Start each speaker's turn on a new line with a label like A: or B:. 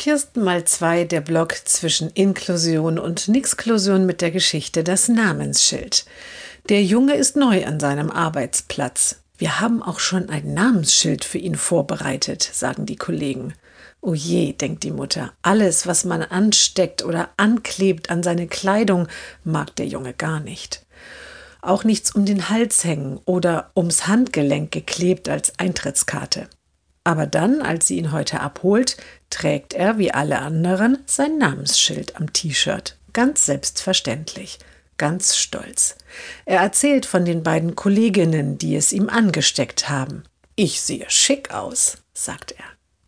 A: Kirsten mal zwei, der Block zwischen Inklusion und Nixklusion mit der Geschichte Das Namensschild. Der Junge ist neu an seinem Arbeitsplatz. Wir haben auch schon ein Namensschild für ihn vorbereitet, sagen die Kollegen. O je, denkt die Mutter, alles, was man ansteckt oder anklebt an seine Kleidung, mag der Junge gar nicht. Auch nichts um den Hals hängen oder ums Handgelenk geklebt als Eintrittskarte. Aber dann, als sie ihn heute abholt, trägt er, wie alle anderen, sein Namensschild am T-Shirt. Ganz selbstverständlich, ganz stolz. Er erzählt von den beiden Kolleginnen, die es ihm angesteckt haben. Ich sehe schick aus, sagt er.